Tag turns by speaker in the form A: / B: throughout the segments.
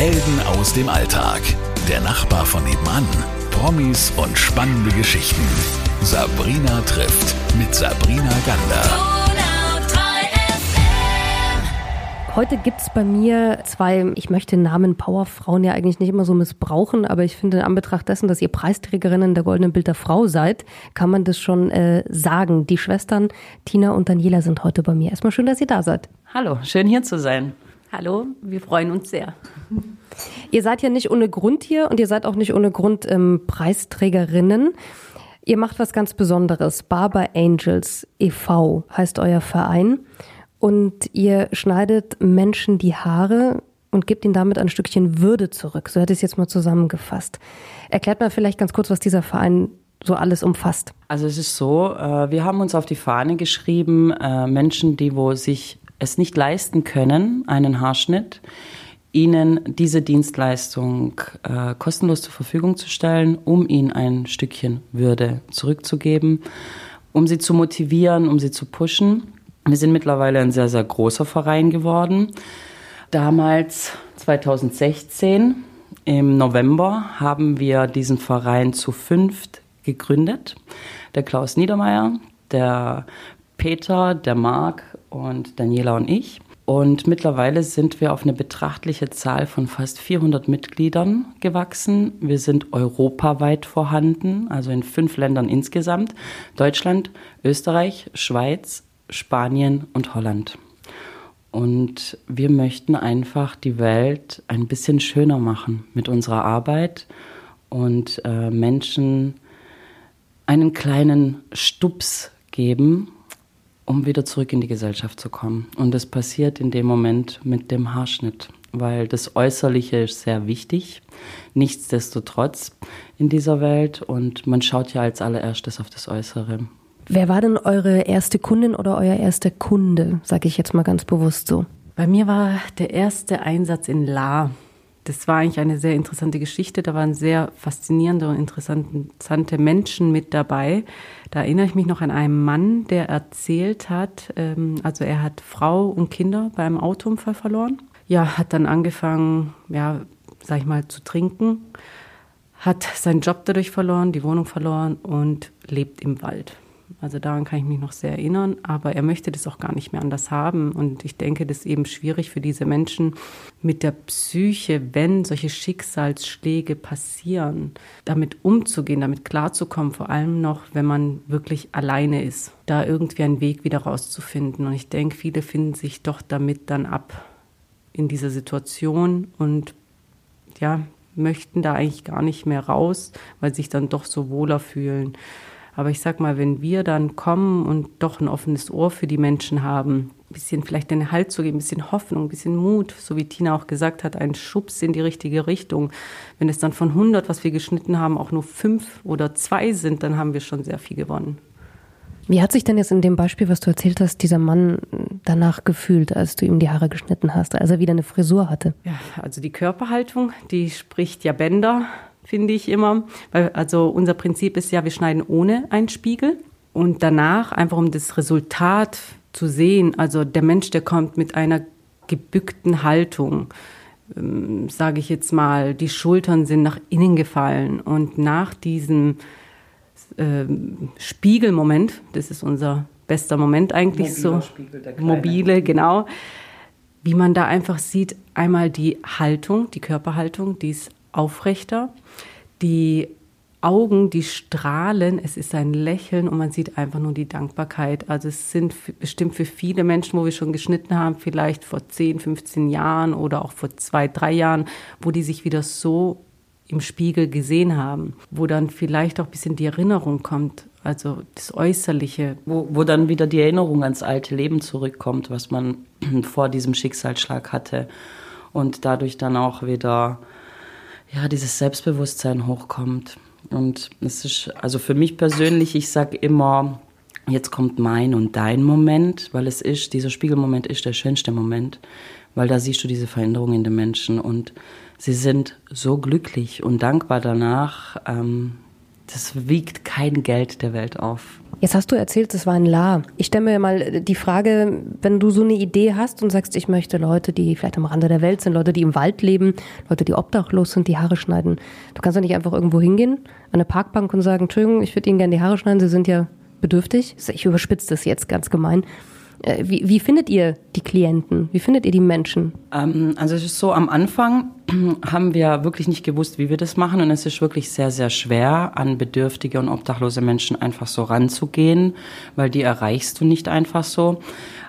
A: Helden aus dem Alltag. Der Nachbar von nebenan. Promis und spannende Geschichten. Sabrina trifft mit Sabrina Gander.
B: Heute gibt es bei mir zwei, ich möchte den Namen Powerfrauen ja eigentlich nicht immer so missbrauchen, aber ich finde, in Anbetracht dessen, dass ihr Preisträgerinnen der Goldenen Bild der Frau seid, kann man das schon äh, sagen. Die Schwestern Tina und Daniela sind heute bei mir. Erstmal schön, dass ihr da seid.
C: Hallo, schön hier zu sein.
D: Hallo, wir freuen uns sehr.
B: Ihr seid ja nicht ohne Grund hier und ihr seid auch nicht ohne Grund ähm, Preisträgerinnen. Ihr macht was ganz Besonderes. Barber Angels e.V. heißt euer Verein und ihr schneidet Menschen die Haare und gebt ihnen damit ein Stückchen Würde zurück. So hätte ich es jetzt mal zusammengefasst. Erklärt mal vielleicht ganz kurz, was dieser Verein so alles umfasst.
C: Also es ist so, äh, wir haben uns auf die Fahne geschrieben, äh, Menschen, die wo sich es nicht leisten können, einen Haarschnitt, ihnen diese Dienstleistung äh, kostenlos zur Verfügung zu stellen, um ihnen ein Stückchen Würde zurückzugeben, um sie zu motivieren, um sie zu pushen. Wir sind mittlerweile ein sehr, sehr großer Verein geworden. Damals, 2016, im November, haben wir diesen Verein zu fünft gegründet. Der Klaus Niedermeyer, der Peter, der Marc und Daniela und ich. Und mittlerweile sind wir auf eine betrachtliche Zahl von fast 400 Mitgliedern gewachsen. Wir sind europaweit vorhanden, also in fünf Ländern insgesamt. Deutschland, Österreich, Schweiz, Spanien und Holland. Und wir möchten einfach die Welt ein bisschen schöner machen mit unserer Arbeit und äh, Menschen einen kleinen Stups geben, um wieder zurück in die Gesellschaft zu kommen. Und das passiert in dem Moment mit dem Haarschnitt, weil das Äußerliche ist sehr wichtig, nichtsdestotrotz in dieser Welt. Und man schaut ja als allererstes auf das Äußere.
B: Wer war denn eure erste Kundin oder euer erster Kunde, sage ich jetzt mal ganz bewusst so?
D: Bei mir war der erste Einsatz in La. Das war eigentlich eine sehr interessante Geschichte. Da waren sehr faszinierende und interessante Menschen mit dabei. Da erinnere ich mich noch an einen Mann, der erzählt hat, ähm, also er hat Frau und Kinder beim Autounfall verloren. Ja, hat dann angefangen, ja, sag ich mal, zu trinken, hat seinen Job dadurch verloren, die Wohnung verloren und lebt im Wald. Also daran kann ich mich noch sehr erinnern, aber er möchte das auch gar nicht mehr anders haben. Und ich denke, das ist eben schwierig für diese Menschen mit der Psyche, wenn solche Schicksalsschläge passieren, damit umzugehen, damit klarzukommen, vor allem noch, wenn man wirklich alleine ist, da irgendwie einen Weg wieder rauszufinden. Und ich denke, viele finden sich doch damit dann ab in dieser Situation und ja, möchten da eigentlich gar nicht mehr raus, weil sie sich dann doch so wohler fühlen. Aber ich sag mal, wenn wir dann kommen und doch ein offenes Ohr für die Menschen haben, ein bisschen vielleicht den Halt zu geben, ein bisschen Hoffnung, ein bisschen Mut, so wie Tina auch gesagt hat, ein Schubs in die richtige Richtung. Wenn es dann von 100, was wir geschnitten haben, auch nur fünf oder zwei sind, dann haben wir schon sehr viel gewonnen.
B: Wie hat sich denn jetzt in dem Beispiel, was du erzählt hast, dieser Mann danach gefühlt, als du ihm die Haare geschnitten hast, als er wieder eine Frisur hatte?
D: Ja, also die Körperhaltung, die spricht ja Bänder finde ich immer. Weil, also unser Prinzip ist ja, wir schneiden ohne einen Spiegel und danach einfach um das Resultat zu sehen. Also der Mensch, der kommt mit einer gebückten Haltung, ähm, sage ich jetzt mal, die Schultern sind nach innen gefallen und nach diesem äh, Spiegelmoment, das ist unser bester Moment eigentlich Mobiler so, Spiegel, mobile, genau, wie man da einfach sieht, einmal die Haltung, die Körperhaltung, die ist aufrechter. Die Augen, die strahlen, es ist ein Lächeln und man sieht einfach nur die Dankbarkeit. Also es sind bestimmt für viele Menschen, wo wir schon geschnitten haben, vielleicht vor 10, 15 Jahren oder auch vor zwei, drei Jahren, wo die sich wieder so im Spiegel gesehen haben, wo dann vielleicht auch ein bisschen die Erinnerung kommt, also das Äußerliche.
C: Wo, wo dann wieder die Erinnerung ans alte Leben zurückkommt, was man vor diesem Schicksalsschlag hatte und dadurch dann auch wieder ja, dieses Selbstbewusstsein hochkommt. Und es ist, also für mich persönlich, ich sage immer, jetzt kommt mein und dein Moment, weil es ist, dieser Spiegelmoment ist der schönste Moment, weil da siehst du diese Veränderung in den Menschen und sie sind so glücklich und dankbar danach. Ähm, das wiegt kein Geld der Welt auf.
B: Jetzt hast du erzählt, es war ein La. Ich stelle mir mal die Frage, wenn du so eine Idee hast und sagst, ich möchte Leute, die vielleicht am Rande der Welt sind, Leute, die im Wald leben, Leute, die obdachlos sind, die Haare schneiden. Du kannst doch nicht einfach irgendwo hingehen, an eine Parkbank und sagen, Entschuldigung, ich würde Ihnen gerne die Haare schneiden, Sie sind ja bedürftig. Ich überspitze das jetzt ganz gemein. Äh, wie, wie findet ihr die Klienten? Wie findet ihr die Menschen?
C: Ähm, also es ist so, am Anfang haben wir wirklich nicht gewusst, wie wir das machen. Und es ist wirklich sehr, sehr schwer, an bedürftige und obdachlose Menschen einfach so ranzugehen, weil die erreichst du nicht einfach so.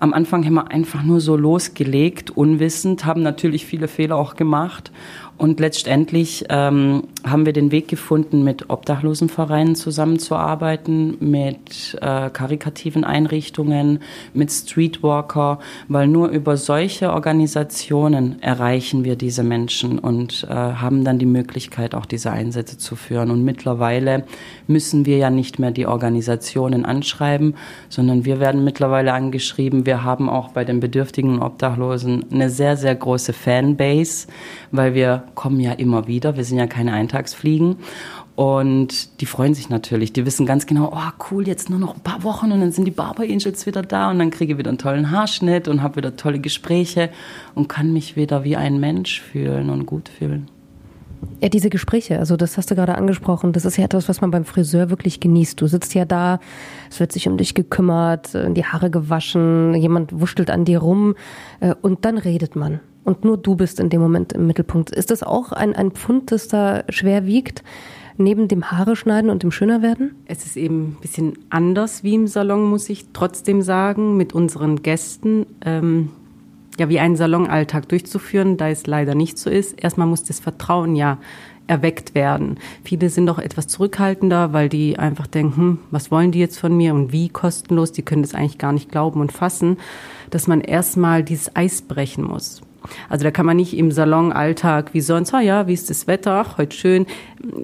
C: Am Anfang haben wir einfach nur so losgelegt, unwissend, haben natürlich viele Fehler auch gemacht und letztendlich ähm, haben wir den Weg gefunden, mit Obdachlosenvereinen zusammenzuarbeiten, mit äh, karikativen Einrichtungen, mit Streetwalker, weil nur über solche Organisationen erreichen wir diese Menschen und äh, haben dann die Möglichkeit, auch diese Einsätze zu führen. Und mittlerweile müssen wir ja nicht mehr die Organisationen anschreiben, sondern wir werden mittlerweile angeschrieben. Wir haben auch bei den bedürftigen Obdachlosen eine sehr, sehr große Fanbase, weil wir kommen ja immer wieder. Wir sind ja keine Eintagsfliegen. Und die freuen sich natürlich. Die wissen ganz genau, oh cool, jetzt nur noch ein paar Wochen und dann sind die Barber Angels wieder da und dann kriege ich wieder einen tollen Haarschnitt und habe wieder tolle Gespräche und kann mich wieder wie ein Mensch fühlen und gut fühlen.
B: Ja, diese Gespräche, also das hast du gerade angesprochen, das ist ja etwas, was man beim Friseur wirklich genießt. Du sitzt ja da, es wird sich um dich gekümmert, die Haare gewaschen, jemand wurschtelt an dir rum äh, und dann redet man und nur du bist in dem Moment im Mittelpunkt. Ist das auch ein, ein Pfund, das da schwer wiegt? Neben dem Haare schneiden und dem schöner werden?
D: Es ist eben ein bisschen anders wie im Salon, muss ich trotzdem sagen, mit unseren Gästen. Ähm, ja, wie einen Salonalltag durchzuführen, da es leider nicht so ist. Erstmal muss das Vertrauen ja erweckt werden. Viele sind doch etwas zurückhaltender, weil die einfach denken, hm, was wollen die jetzt von mir und wie kostenlos, die können das eigentlich gar nicht glauben und fassen, dass man erstmal dieses Eis brechen muss. Also da kann man nicht im Salonalltag wie sonst, ah ja, wie ist das Wetter, ach, heute schön,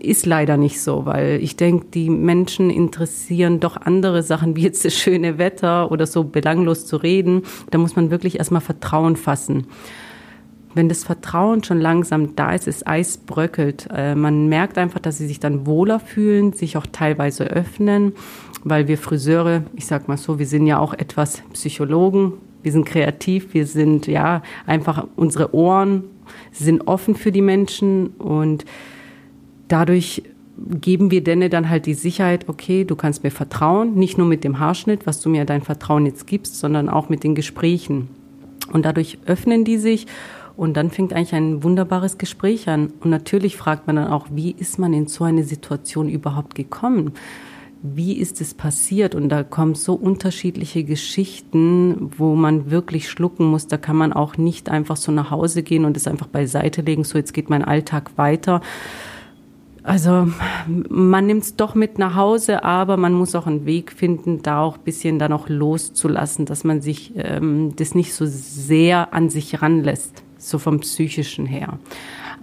D: ist leider nicht so, weil ich denke, die Menschen interessieren doch andere Sachen, wie jetzt das schöne Wetter oder so belanglos zu reden. Da muss man wirklich erstmal Vertrauen fassen. Wenn das Vertrauen schon langsam da ist, das Eis bröckelt. Äh, man merkt einfach, dass sie sich dann wohler fühlen, sich auch teilweise öffnen, weil wir Friseure, ich sag mal so, wir sind ja auch etwas Psychologen, wir sind kreativ, wir sind ja einfach unsere Ohren sind offen für die Menschen und dadurch geben wir denen dann halt die Sicherheit, okay, du kannst mir vertrauen, nicht nur mit dem Haarschnitt, was du mir dein Vertrauen jetzt gibst, sondern auch mit den Gesprächen. Und dadurch öffnen die sich und dann fängt eigentlich ein wunderbares Gespräch an. Und natürlich fragt man dann auch, wie ist man in so eine Situation überhaupt gekommen? Wie ist es passiert? Und da kommen so unterschiedliche Geschichten, wo man wirklich schlucken muss. Da kann man auch nicht einfach so nach Hause gehen und es einfach beiseite legen, so jetzt geht mein Alltag weiter. Also man nimmt es doch mit nach Hause, aber man muss auch einen Weg finden, da auch bisschen dann auch loszulassen, dass man sich ähm, das nicht so sehr an sich ranlässt, so vom psychischen her.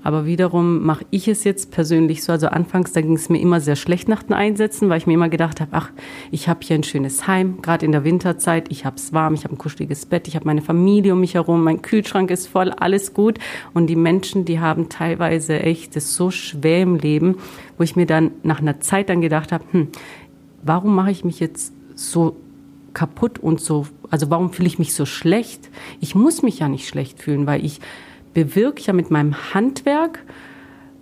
D: Aber wiederum mache ich es jetzt persönlich so. Also anfangs, da ging es mir immer sehr schlecht nach den Einsätzen, weil ich mir immer gedacht habe, ach, ich habe hier ein schönes Heim, gerade in der Winterzeit. Ich habe es warm, ich habe ein kuscheliges Bett, ich habe meine Familie um mich herum, mein Kühlschrank ist voll, alles gut. Und die Menschen, die haben teilweise echt es so schwer im Leben, wo ich mir dann nach einer Zeit dann gedacht habe, hm, warum mache ich mich jetzt so kaputt und so, also warum fühle ich mich so schlecht? Ich muss mich ja nicht schlecht fühlen, weil ich bewirke ja mit meinem Handwerk,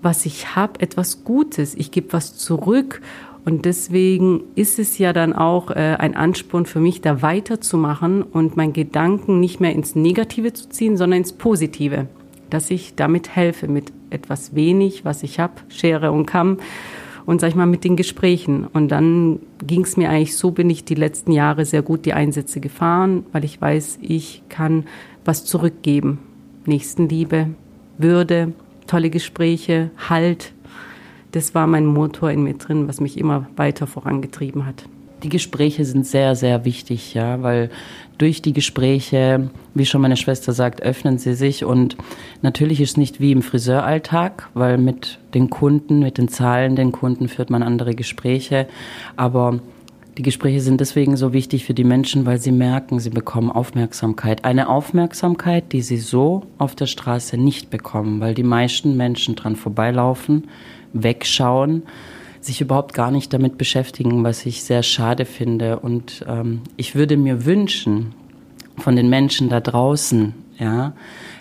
D: was ich habe, etwas Gutes. Ich gebe was zurück. Und deswegen ist es ja dann auch äh, ein Ansporn für mich, da weiterzumachen und meinen Gedanken nicht mehr ins Negative zu ziehen, sondern ins Positive. Dass ich damit helfe, mit etwas wenig, was ich habe, Schere und Kamm und sag ich mal mit den Gesprächen. Und dann ging es mir eigentlich so, bin ich die letzten Jahre sehr gut die Einsätze gefahren, weil ich weiß, ich kann was zurückgeben. Nächstenliebe, Würde, tolle Gespräche, Halt. Das war mein Motor in mir drin, was mich immer weiter vorangetrieben hat.
C: Die Gespräche sind sehr, sehr wichtig, ja, weil durch die Gespräche, wie schon meine Schwester sagt, öffnen sie sich und natürlich ist es nicht wie im Friseuralltag, weil mit den Kunden, mit den Zahlen den Kunden führt man andere Gespräche, aber die Gespräche sind deswegen so wichtig für die Menschen, weil sie merken, sie bekommen Aufmerksamkeit. Eine Aufmerksamkeit, die sie so auf der Straße nicht bekommen, weil die meisten Menschen dran vorbeilaufen, wegschauen, sich überhaupt gar nicht damit beschäftigen, was ich sehr schade finde. Und ähm, ich würde mir wünschen von den Menschen da draußen, ja,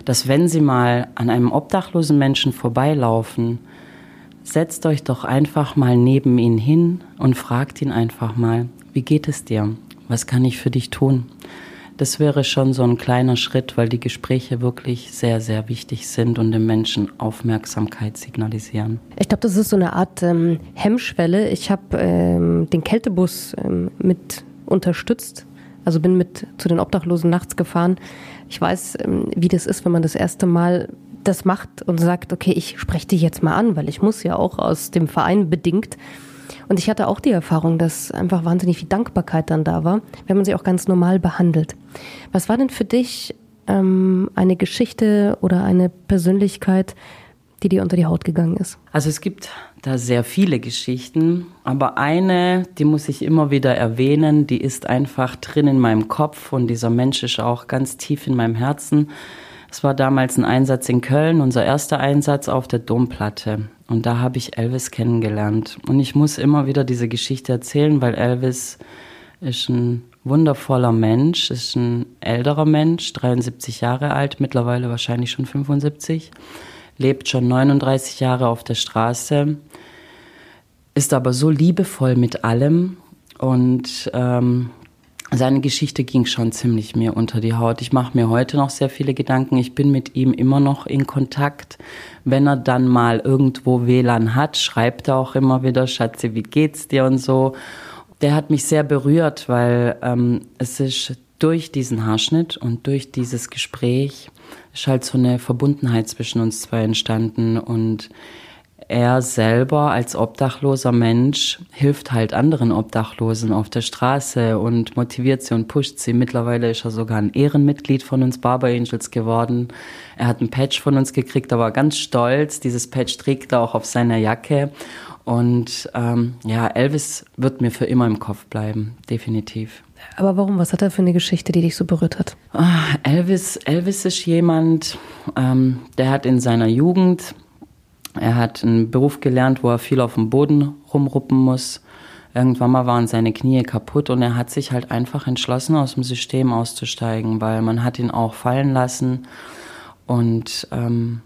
C: dass wenn sie mal an einem obdachlosen Menschen vorbeilaufen, setzt euch doch einfach mal neben ihn hin und fragt ihn einfach mal, wie geht es dir? Was kann ich für dich tun? Das wäre schon so ein kleiner Schritt, weil die Gespräche wirklich sehr, sehr wichtig sind und den Menschen Aufmerksamkeit signalisieren.
B: Ich glaube, das ist so eine Art ähm, Hemmschwelle. Ich habe ähm, den Kältebus ähm, mit unterstützt, also bin mit zu den Obdachlosen nachts gefahren. Ich weiß, ähm, wie das ist, wenn man das erste Mal das macht und sagt, okay, ich spreche dich jetzt mal an, weil ich muss ja auch aus dem Verein bedingt und ich hatte auch die Erfahrung, dass einfach wahnsinnig viel Dankbarkeit dann da war, wenn man sie auch ganz normal behandelt. Was war denn für dich ähm, eine Geschichte oder eine Persönlichkeit, die dir unter die Haut gegangen ist?
C: Also es gibt da sehr viele Geschichten, aber eine, die muss ich immer wieder erwähnen, die ist einfach drin in meinem Kopf und dieser Mensch ist auch ganz tief in meinem Herzen. Es war damals ein Einsatz in Köln, unser erster Einsatz auf der Domplatte. Und da habe ich Elvis kennengelernt. Und ich muss immer wieder diese Geschichte erzählen, weil Elvis ist ein wundervoller Mensch, ist ein älterer Mensch, 73 Jahre alt, mittlerweile wahrscheinlich schon 75, lebt schon 39 Jahre auf der Straße, ist aber so liebevoll mit allem und ähm, seine Geschichte ging schon ziemlich mir unter die Haut. Ich mache mir heute noch sehr viele Gedanken. Ich bin mit ihm immer noch in Kontakt. Wenn er dann mal irgendwo WLAN hat, schreibt er auch immer wieder, Schatze, wie geht's dir und so. Der hat mich sehr berührt, weil ähm, es ist durch diesen Haarschnitt und durch dieses Gespräch ist halt so eine Verbundenheit zwischen uns zwei entstanden und er selber als obdachloser Mensch hilft halt anderen Obdachlosen auf der Straße und motiviert sie und pusht sie. Mittlerweile ist er sogar ein Ehrenmitglied von uns Barber Angels geworden. Er hat ein Patch von uns gekriegt, aber ganz stolz. Dieses Patch trägt er auch auf seiner Jacke. Und ähm, ja, Elvis wird mir für immer im Kopf bleiben, definitiv.
B: Aber warum? Was hat er für eine Geschichte, die dich so berührt hat?
C: Ah, Elvis, Elvis ist jemand, ähm, der hat in seiner Jugend er hat einen Beruf gelernt, wo er viel auf dem Boden rumruppen muss. Irgendwann mal waren seine Knie kaputt und er hat sich halt einfach entschlossen, aus dem System auszusteigen, weil man hat ihn auch fallen lassen und ähm,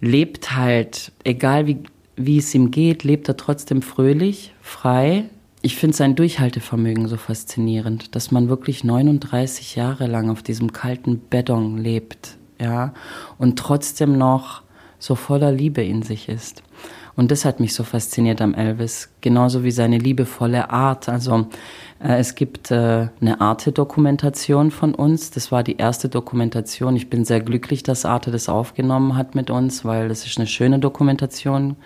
C: lebt halt, egal wie, wie es ihm geht, lebt er trotzdem fröhlich, frei. Ich finde sein Durchhaltevermögen so faszinierend, dass man wirklich 39 Jahre lang auf diesem kalten Beton lebt, ja, und trotzdem noch so voller Liebe in sich ist. Und das hat mich so fasziniert am Elvis, genauso wie seine liebevolle Art. Also äh, es gibt äh, eine Arte-Dokumentation von uns. Das war die erste Dokumentation. Ich bin sehr glücklich, dass Arte das aufgenommen hat mit uns, weil das ist eine schöne Dokumentation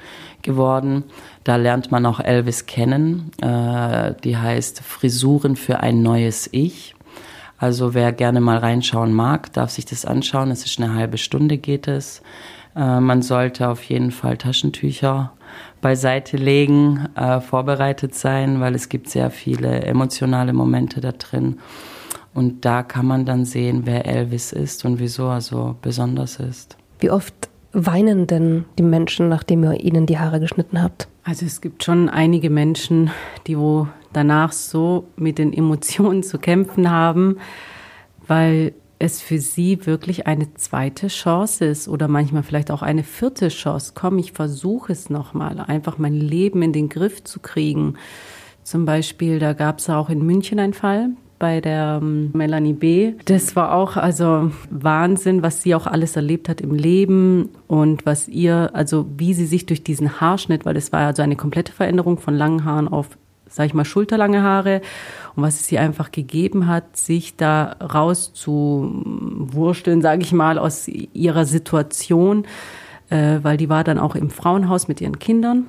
C: geworden. Da lernt man auch Elvis kennen. Äh, die heißt Frisuren für ein neues Ich. Also wer gerne mal reinschauen mag, darf sich das anschauen. Es ist eine halbe Stunde geht es. Äh, man sollte auf jeden Fall Taschentücher beiseite legen, äh, vorbereitet sein, weil es gibt sehr viele emotionale Momente da drin. Und da kann man dann sehen, wer Elvis ist und wieso er so besonders ist.
B: Wie oft weinen denn die Menschen, nachdem ihr ihnen die Haare geschnitten habt?
D: Also es gibt schon einige Menschen, die wo danach so mit den Emotionen zu kämpfen haben, weil es für sie wirklich eine zweite Chance ist oder manchmal vielleicht auch eine vierte Chance. Komm, ich versuche es nochmal, einfach mein Leben in den Griff zu kriegen. Zum Beispiel, da gab es auch in München einen Fall bei der ähm, Melanie B. Das war auch also Wahnsinn, was sie auch alles erlebt hat im Leben und was ihr, also wie sie sich durch diesen Haarschnitt, weil es war also eine komplette Veränderung von langen Haaren auf sag ich mal, schulterlange Haare und was es ihr einfach gegeben hat, sich da rauszuwursteln, sage ich mal, aus ihrer Situation, äh, weil die war dann auch im Frauenhaus mit ihren Kindern.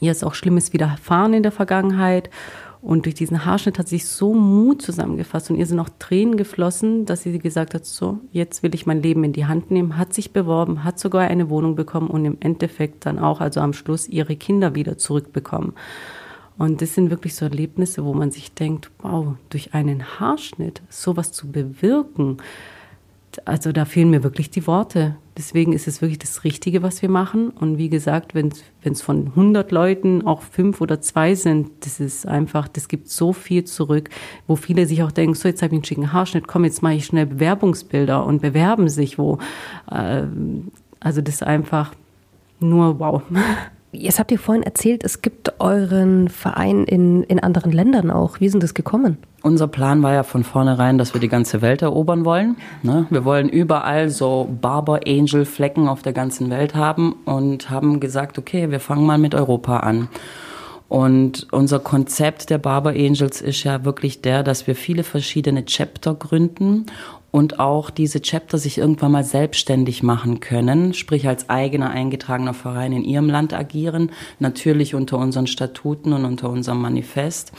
D: Ihr ist auch Schlimmes widerfahren in der Vergangenheit und durch diesen Haarschnitt hat sich so Mut zusammengefasst und ihr sind auch Tränen geflossen, dass sie gesagt hat, so, jetzt will ich mein Leben in die Hand nehmen, hat sich beworben, hat sogar eine Wohnung bekommen und im Endeffekt dann auch, also am Schluss, ihre Kinder wieder zurückbekommen. Und das sind wirklich so Erlebnisse, wo man sich denkt, wow, durch einen Haarschnitt sowas zu bewirken, also da fehlen mir wirklich die Worte. Deswegen ist es wirklich das Richtige, was wir machen. Und wie gesagt, wenn es von 100 Leuten auch fünf oder zwei sind, das ist einfach, das gibt so viel zurück, wo viele sich auch denken, so jetzt habe ich einen schicken Haarschnitt, komm, jetzt mache ich schnell Bewerbungsbilder und bewerben sich wo. Äh, also das ist einfach nur wow.
B: Jetzt habt ihr vorhin erzählt, es gibt euren Verein in, in anderen Ländern auch. Wie sind das gekommen?
C: Unser Plan war ja von vornherein, dass wir die ganze Welt erobern wollen. Ne? Wir wollen überall so Barber Angel Flecken auf der ganzen Welt haben und haben gesagt, okay, wir fangen mal mit Europa an. Und unser Konzept der Barber Angels ist ja wirklich der, dass wir viele verschiedene Chapter gründen und auch diese Chapter sich irgendwann mal selbstständig machen können, sprich als eigener eingetragener Verein in ihrem Land agieren, natürlich unter unseren Statuten und unter unserem Manifest.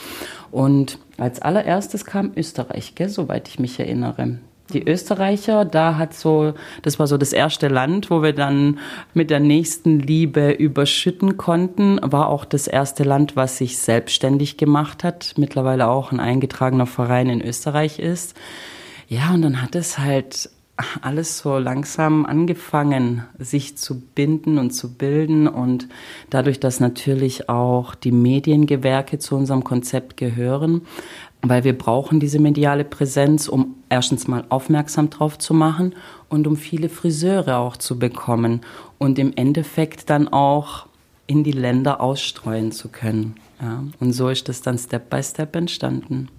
C: Und als allererstes kam Österreich, gell, soweit ich mich erinnere. Die Österreicher, da hat so, das war so das erste Land, wo wir dann mit der nächsten Liebe überschütten konnten, war auch das erste Land, was sich selbstständig gemacht hat, mittlerweile auch ein eingetragener Verein in Österreich ist. Ja, und dann hat es halt alles so langsam angefangen, sich zu binden und zu bilden. Und dadurch, dass natürlich auch die Mediengewerke zu unserem Konzept gehören, weil wir brauchen diese mediale Präsenz, um erstens mal aufmerksam drauf zu machen und um viele Friseure auch zu bekommen und im Endeffekt dann auch in die Länder ausstreuen zu können. Ja, und so ist das dann Step by Step entstanden.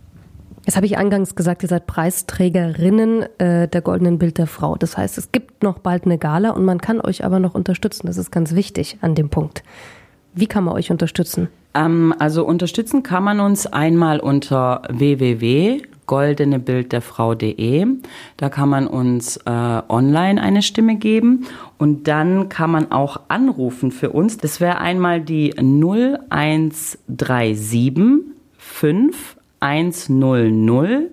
B: Jetzt habe ich eingangs gesagt, ihr seid Preisträgerinnen äh, der Goldenen Bild der Frau. Das heißt, es gibt noch bald eine Gala und man kann euch aber noch unterstützen. Das ist ganz wichtig an dem Punkt. Wie kann man euch unterstützen?
C: Ähm, also unterstützen kann man uns einmal unter www.goldenebildderfrau.de. Da kann man uns äh, online eine Stimme geben und dann kann man auch anrufen für uns. Das wäre einmal die 0137 5 100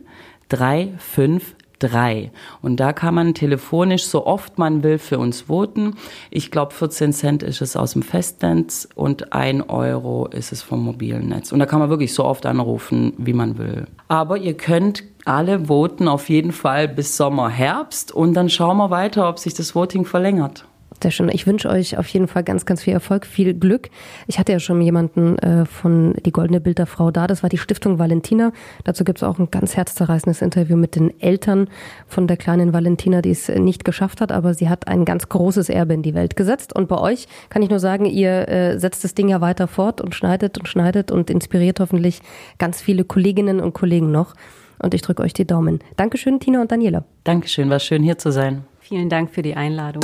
C: 353. Und da kann man telefonisch so oft man will für uns voten. Ich glaube, 14 Cent ist es aus dem Festnetz und 1 Euro ist es vom mobilen Netz. Und da kann man wirklich so oft anrufen, wie man will. Aber ihr könnt alle voten auf jeden Fall bis Sommer, Herbst und dann schauen wir weiter, ob sich das Voting verlängert.
B: Sehr schön. Ich wünsche euch auf jeden Fall ganz, ganz viel Erfolg, viel Glück. Ich hatte ja schon jemanden äh, von die Goldene Bilderfrau da. Das war die Stiftung Valentina. Dazu gibt es auch ein ganz herzzerreißendes Interview mit den Eltern von der kleinen Valentina, die es nicht geschafft hat, aber sie hat ein ganz großes Erbe in die Welt gesetzt. Und bei euch kann ich nur sagen, ihr äh, setzt das Ding ja weiter fort und schneidet und schneidet und inspiriert hoffentlich ganz viele Kolleginnen und Kollegen noch. Und ich drücke euch die Daumen. Dankeschön, Tina und Daniela.
C: Dankeschön, war schön hier zu sein.
D: Vielen Dank für die Einladung.